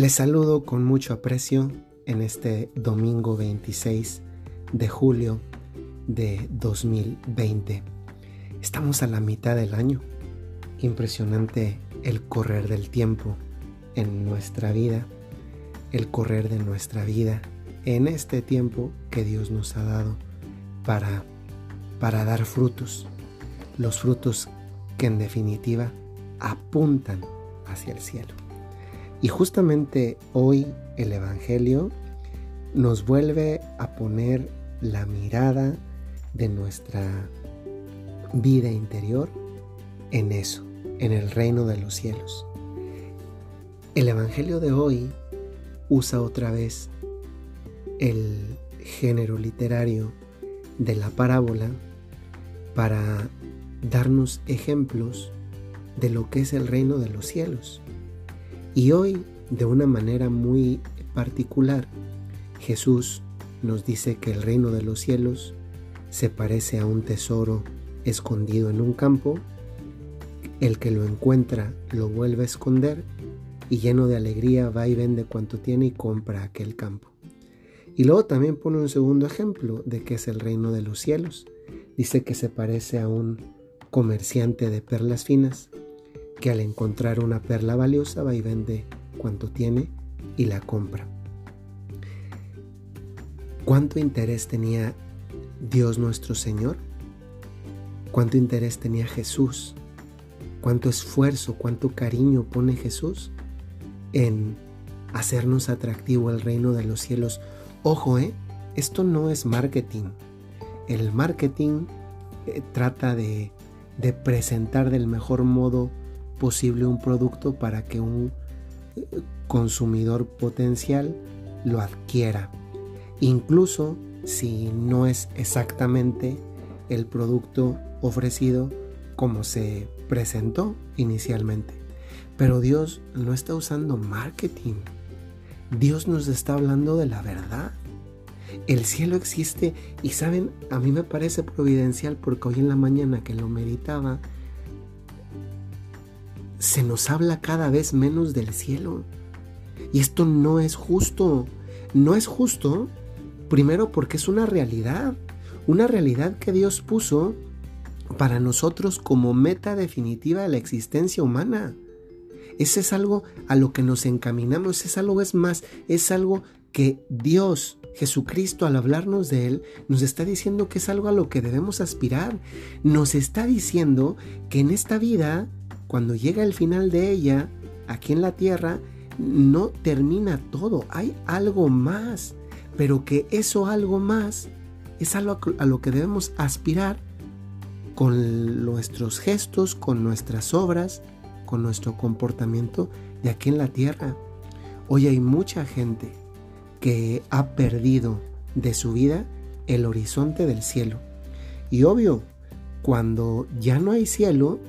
Les saludo con mucho aprecio en este domingo 26 de julio de 2020. Estamos a la mitad del año. Impresionante el correr del tiempo en nuestra vida, el correr de nuestra vida en este tiempo que Dios nos ha dado para, para dar frutos. Los frutos que en definitiva apuntan hacia el cielo. Y justamente hoy el Evangelio nos vuelve a poner la mirada de nuestra vida interior en eso, en el reino de los cielos. El Evangelio de hoy usa otra vez el género literario de la parábola para darnos ejemplos de lo que es el reino de los cielos. Y hoy, de una manera muy particular, Jesús nos dice que el reino de los cielos se parece a un tesoro escondido en un campo, el que lo encuentra lo vuelve a esconder y lleno de alegría va y vende cuanto tiene y compra aquel campo. Y luego también pone un segundo ejemplo de que es el reino de los cielos. Dice que se parece a un comerciante de perlas finas que al encontrar una perla valiosa va y vende cuanto tiene y la compra. ¿Cuánto interés tenía Dios nuestro Señor? ¿Cuánto interés tenía Jesús? ¿Cuánto esfuerzo, cuánto cariño pone Jesús en hacernos atractivo el reino de los cielos? Ojo, ¿eh? Esto no es marketing. El marketing eh, trata de, de presentar del mejor modo posible un producto para que un eh, consumidor potencial lo adquiera. Incluso si no es exactamente el producto ofrecido como se presentó inicialmente. Pero Dios no está usando marketing. Dios nos está hablando de la verdad. El cielo existe y saben, a mí me parece providencial porque hoy en la mañana que lo meditaba, se nos habla cada vez menos del cielo. Y esto no es justo. No es justo, primero porque es una realidad, una realidad que Dios puso para nosotros como meta definitiva de la existencia humana. Ese es algo a lo que nos encaminamos, es algo es más, es algo que Dios, Jesucristo, al hablarnos de Él, nos está diciendo que es algo a lo que debemos aspirar. Nos está diciendo que en esta vida cuando llega el final de ella, aquí en la tierra, no termina todo, hay algo más, pero que eso algo más es algo a lo que debemos aspirar con nuestros gestos, con nuestras obras, con nuestro comportamiento de aquí en la tierra. Hoy hay mucha gente que ha perdido de su vida el horizonte del cielo. Y obvio, cuando ya no hay cielo,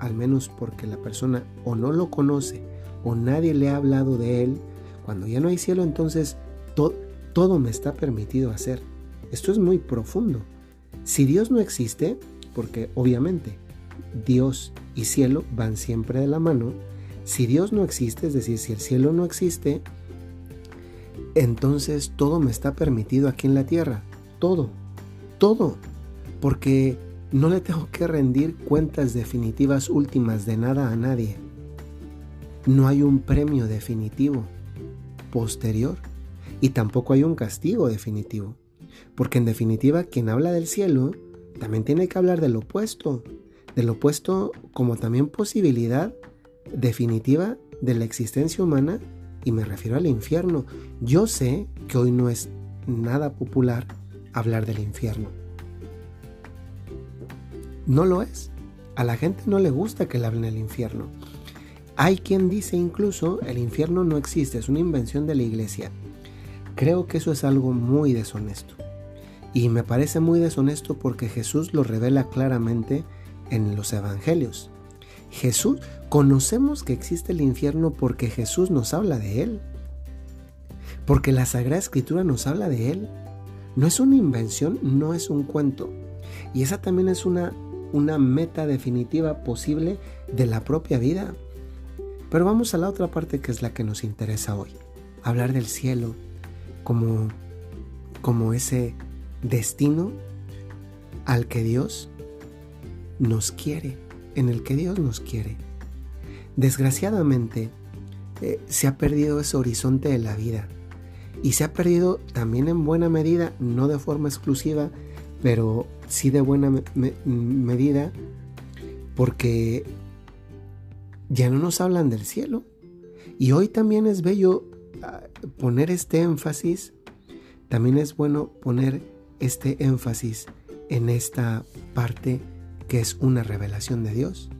al menos porque la persona o no lo conoce o nadie le ha hablado de él, cuando ya no hay cielo, entonces todo me está permitido hacer. Esto es muy profundo. Si Dios no existe, porque obviamente Dios y cielo van siempre de la mano, si Dios no existe, es decir, si el cielo no existe, entonces todo me está permitido aquí en la tierra. Todo, todo. Porque no le tengo que rendir cuentas definitivas últimas de nada a nadie. No hay un premio definitivo posterior y tampoco hay un castigo definitivo. Porque en definitiva quien habla del cielo también tiene que hablar del opuesto. Del opuesto como también posibilidad definitiva de la existencia humana y me refiero al infierno. Yo sé que hoy no es nada popular hablar del infierno no lo es. A la gente no le gusta que le hablen del infierno. Hay quien dice incluso el infierno no existe, es una invención de la iglesia. Creo que eso es algo muy deshonesto. Y me parece muy deshonesto porque Jesús lo revela claramente en los evangelios. Jesús, conocemos que existe el infierno porque Jesús nos habla de él. Porque la Sagrada Escritura nos habla de él. No es una invención, no es un cuento. Y esa también es una una meta definitiva posible de la propia vida. Pero vamos a la otra parte que es la que nos interesa hoy. Hablar del cielo como, como ese destino al que Dios nos quiere, en el que Dios nos quiere. Desgraciadamente, eh, se ha perdido ese horizonte de la vida y se ha perdido también en buena medida, no de forma exclusiva, pero sí de buena medida, porque ya no nos hablan del cielo. Y hoy también es bello ah, poner este énfasis, también es bueno poner este énfasis en esta parte que es una revelación de Dios.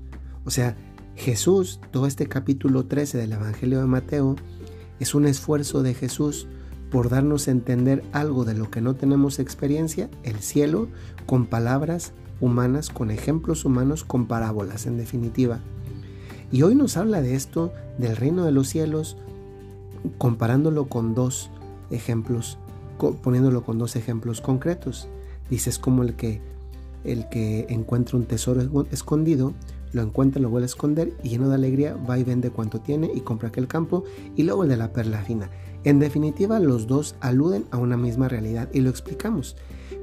O sea, Jesús, todo este capítulo 13 del Evangelio de Mateo, es un esfuerzo de Jesús por darnos a entender algo de lo que no tenemos experiencia, el cielo, con palabras humanas, con ejemplos humanos, con parábolas, en definitiva. Y hoy nos habla de esto, del reino de los cielos, comparándolo con dos ejemplos, poniéndolo con dos ejemplos concretos. Dices como el que el que encuentra un tesoro escondido, lo encuentra, lo vuelve a esconder y lleno de alegría va y vende cuanto tiene y compra aquel campo y luego el de la perla fina. En definitiva, los dos aluden a una misma realidad y lo explicamos.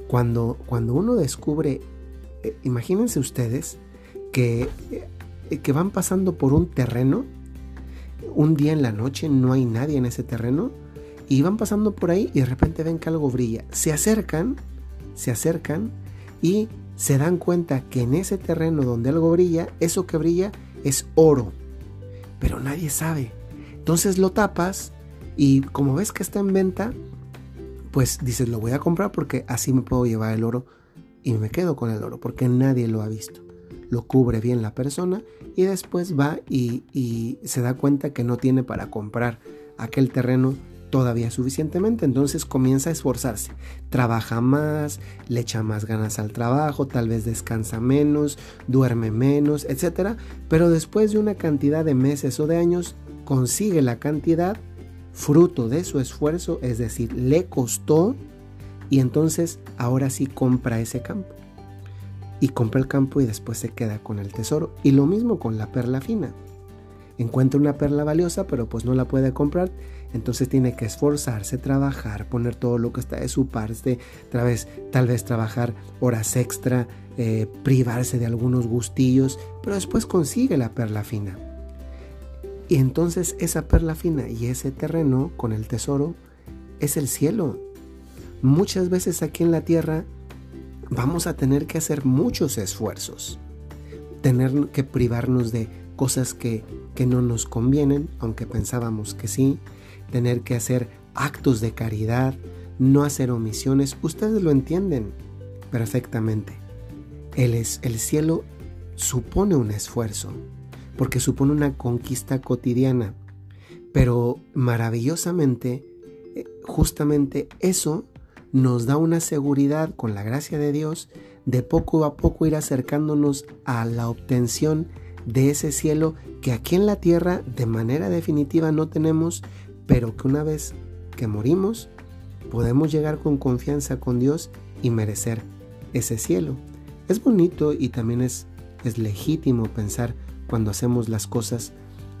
Cuando, cuando uno descubre, eh, imagínense ustedes que eh, que van pasando por un terreno, un día en la noche no hay nadie en ese terreno, y van pasando por ahí y de repente ven que algo brilla. Se acercan, se acercan y se dan cuenta que en ese terreno donde algo brilla, eso que brilla es oro. Pero nadie sabe. Entonces lo tapas y como ves que está en venta, pues dices, lo voy a comprar porque así me puedo llevar el oro y me quedo con el oro porque nadie lo ha visto. Lo cubre bien la persona y después va y, se da cuenta que no tiene para comprar aquel terreno todavía suficientemente, entonces comienza a esforzarse, trabaja más, le echa más ganas al trabajo, tal vez descansa menos, duerme menos, etc. Pero después de una cantidad de meses o de años, consigue la cantidad fruto de su esfuerzo, es decir, le costó y entonces ahora sí compra ese campo y compra el campo y después se queda con el tesoro. Y lo mismo con la perla fina. Encuentra una perla valiosa, pero pues no la puede comprar, entonces tiene que esforzarse, trabajar, poner todo lo que está de su parte, tal vez, tal vez trabajar horas extra, eh, privarse de algunos gustillos, pero después consigue la perla fina. Y entonces esa perla fina y ese terreno con el tesoro es el cielo. Muchas veces aquí en la tierra vamos a tener que hacer muchos esfuerzos, tener que privarnos de cosas que, que no nos convienen, aunque pensábamos que sí, tener que hacer actos de caridad, no hacer omisiones, ustedes lo entienden perfectamente. El, es, el cielo supone un esfuerzo, porque supone una conquista cotidiana, pero maravillosamente, eh, justamente eso nos da una seguridad con la gracia de Dios de poco a poco ir acercándonos a la obtención de ese cielo que aquí en la tierra de manera definitiva no tenemos, pero que una vez que morimos podemos llegar con confianza con Dios y merecer ese cielo. Es bonito y también es, es legítimo pensar cuando hacemos las cosas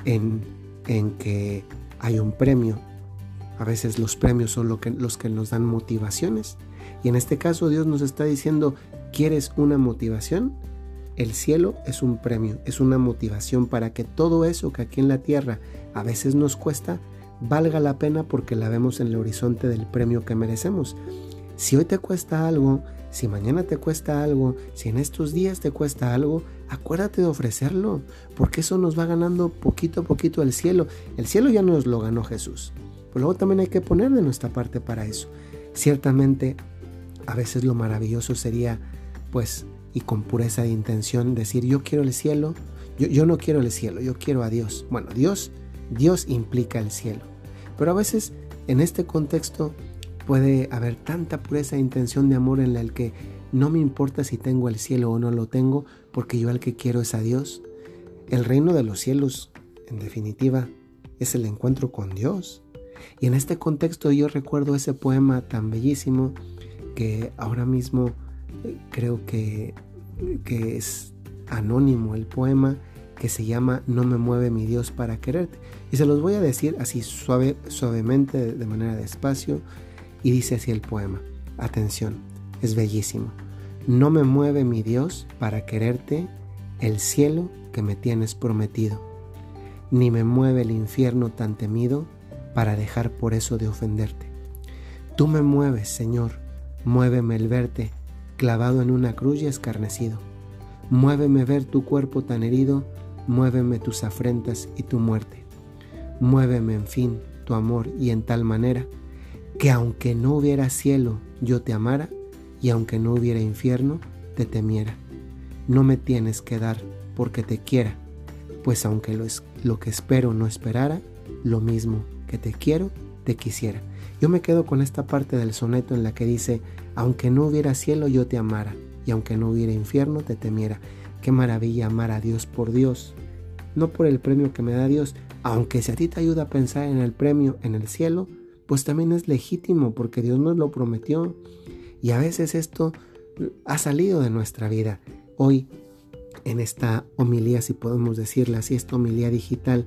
en, en que hay un premio, a veces los premios son lo que, los que nos dan motivaciones. Y en este caso Dios nos está diciendo, ¿quieres una motivación? El cielo es un premio, es una motivación para que todo eso que aquí en la tierra a veces nos cuesta, valga la pena porque la vemos en el horizonte del premio que merecemos. Si hoy te cuesta algo, si mañana te cuesta algo, si en estos días te cuesta algo, acuérdate de ofrecerlo, porque eso nos va ganando poquito a poquito el cielo. El cielo ya nos lo ganó Jesús. Pero luego también hay que poner de nuestra parte para eso. Ciertamente, a veces lo maravilloso sería, pues, y con pureza de intención, decir, yo quiero el cielo, yo, yo no quiero el cielo, yo quiero a Dios. Bueno, Dios, Dios implica el cielo. Pero a veces, en este contexto, puede haber tanta pureza de intención de amor en la que no me importa si tengo el cielo o no lo tengo, porque yo al que quiero es a Dios. El reino de los cielos, en definitiva, es el encuentro con Dios. Y en este contexto yo recuerdo ese poema tan bellísimo que ahora mismo eh, creo que, que es anónimo el poema que se llama No me mueve mi Dios para quererte. Y se los voy a decir así suave, suavemente, de manera despacio, y dice así el poema. Atención, es bellísimo. No me mueve mi Dios para quererte el cielo que me tienes prometido, ni me mueve el infierno tan temido para dejar por eso de ofenderte. Tú me mueves, Señor, muéveme el verte clavado en una cruz y escarnecido. Muéveme ver tu cuerpo tan herido muéveme tus afrentas y tu muerte. Muéveme, en fin, tu amor y en tal manera que aunque no hubiera cielo, yo te amara, y aunque no hubiera infierno, te temiera. No me tienes que dar porque te quiera, pues aunque lo, es, lo que espero no esperara, lo mismo que te quiero, te quisiera. Yo me quedo con esta parte del soneto en la que dice, aunque no hubiera cielo, yo te amara, y aunque no hubiera infierno, te temiera. Qué maravilla amar a Dios por Dios, no por el premio que me da Dios, aunque si a ti te ayuda a pensar en el premio en el cielo, pues también es legítimo porque Dios nos lo prometió. Y a veces esto ha salido de nuestra vida. Hoy, en esta homilía, si podemos decirla así, esta homilía digital,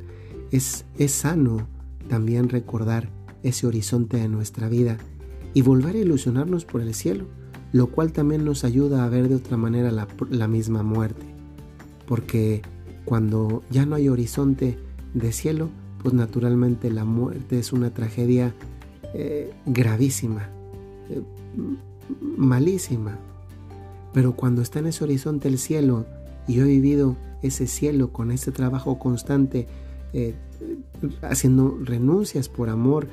es, es sano también recordar ese horizonte de nuestra vida y volver a ilusionarnos por el cielo lo cual también nos ayuda a ver de otra manera la, misma muerte. Porque cuando ya no hay horizonte de cielo, pues naturalmente la muerte es una tragedia eh, gravísima, eh, malísima. Pero cuando está en ese horizonte el cielo y yo he vivido ese cielo con ese trabajo constante, eh, haciendo renuncias por amor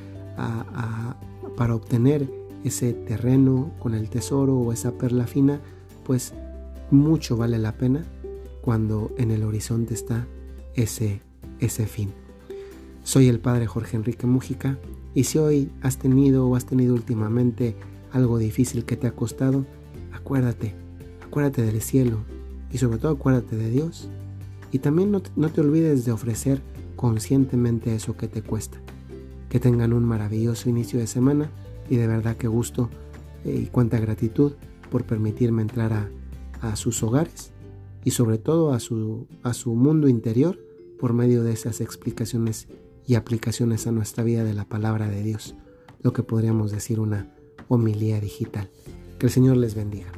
para obtener ese terreno con el tesoro o esa perla fina, pues mucho vale la pena cuando en el horizonte está ese, ese fin. Soy el padre Jorge Enrique Mújica y si hoy has tenido o has tenido últimamente algo difícil que te ha costado, acuérdate, acuérdate del cielo y sobre todo acuérdate de Dios. Y también no no te olvides de ofrecer conscientemente eso que te cuesta. Que tengan un maravilloso inicio de semana y de verdad que gusto eh, y cuánta gratitud por permitirme entrar a, a, sus hogares y sobre todo a su, a su mundo interior por medio de esas explicaciones y aplicaciones a nuestra vida de la palabra de Dios, lo que podríamos decir una homilía digital. Que el Señor les bendiga.